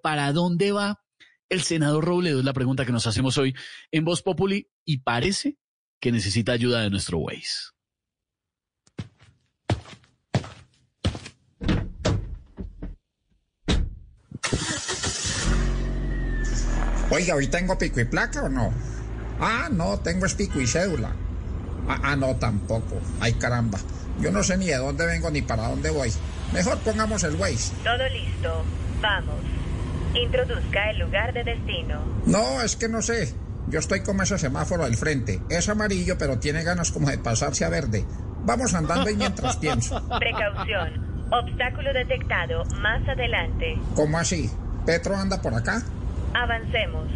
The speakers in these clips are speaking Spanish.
¿para dónde va el senador Robledo? Es la pregunta que nos hacemos hoy en Voz Populi y parece que necesita ayuda de nuestro Waze. Oiga, ¿hoy tengo pico y placa o no? Ah, no, tengo es pico y cédula. Ah, ah, no, tampoco. Ay, caramba. Yo no sé ni de dónde vengo ni para dónde voy. Mejor pongamos el Waze. Todo listo. Vamos. Introduzca el lugar de destino. No, es que no sé. Yo estoy como ese semáforo al frente. Es amarillo, pero tiene ganas como de pasarse a verde. Vamos andando y mientras pienso. Precaución. Obstáculo detectado más adelante. ¿Cómo así? ¿Petro anda por acá? Avancemos.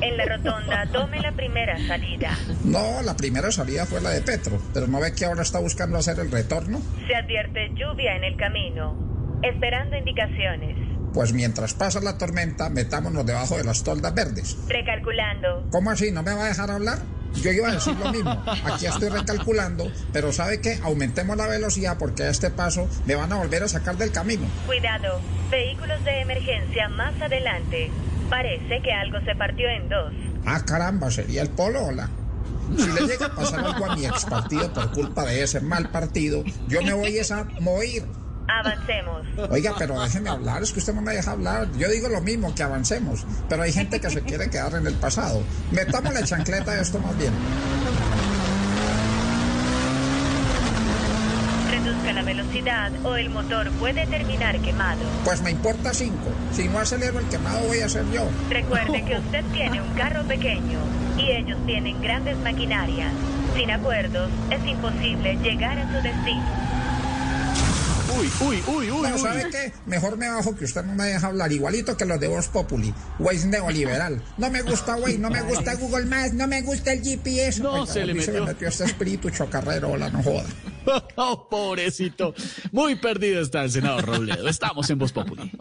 En la rotonda tome la primera salida. No, la primera salida fue la de Petro, pero ¿no ve que ahora está buscando hacer el retorno? Se advierte lluvia en el camino. Esperando indicaciones. Pues mientras pasa la tormenta, metámonos debajo de las toldas verdes. Recalculando. ¿Cómo así? ¿No me va a dejar hablar? Yo iba a decir lo mismo. Aquí estoy recalculando, pero ¿sabe qué? Aumentemos la velocidad porque a este paso me van a volver a sacar del camino. Cuidado. Vehículos de emergencia más adelante. Parece que algo se partió en dos. Ah, caramba, sería el polo, hola. Si le llega a pasar algo a mi ex partido por culpa de ese mal partido, yo me voy a morir. Avancemos. Oiga, pero déjeme hablar, es que usted no me deja hablar. Yo digo lo mismo, que avancemos. Pero hay gente que se quiere quedar en el pasado. Metamos la chancleta de esto más bien. Reduzca la velocidad o el motor puede terminar quemado. Pues me importa cinco. Si no acelero el quemado voy a ser yo. Recuerde que usted tiene un carro pequeño y ellos tienen grandes maquinarias. Sin acuerdos es imposible llegar a su destino. Uy, uy, uy, uy. No, uy. ¿sabe qué? Mejor me bajo que usted no me deja hablar. Igualito que los de Voz Populi. Waze neoliberal. No me gusta Waze, no me gusta Google Maps, no me gusta el GPS. No, Oiga, se le metió. se me metió este espíritu chocarrero, hola, no joda. Oh, pobrecito. Muy perdido está el senador Robledo. Estamos en Voz Populi.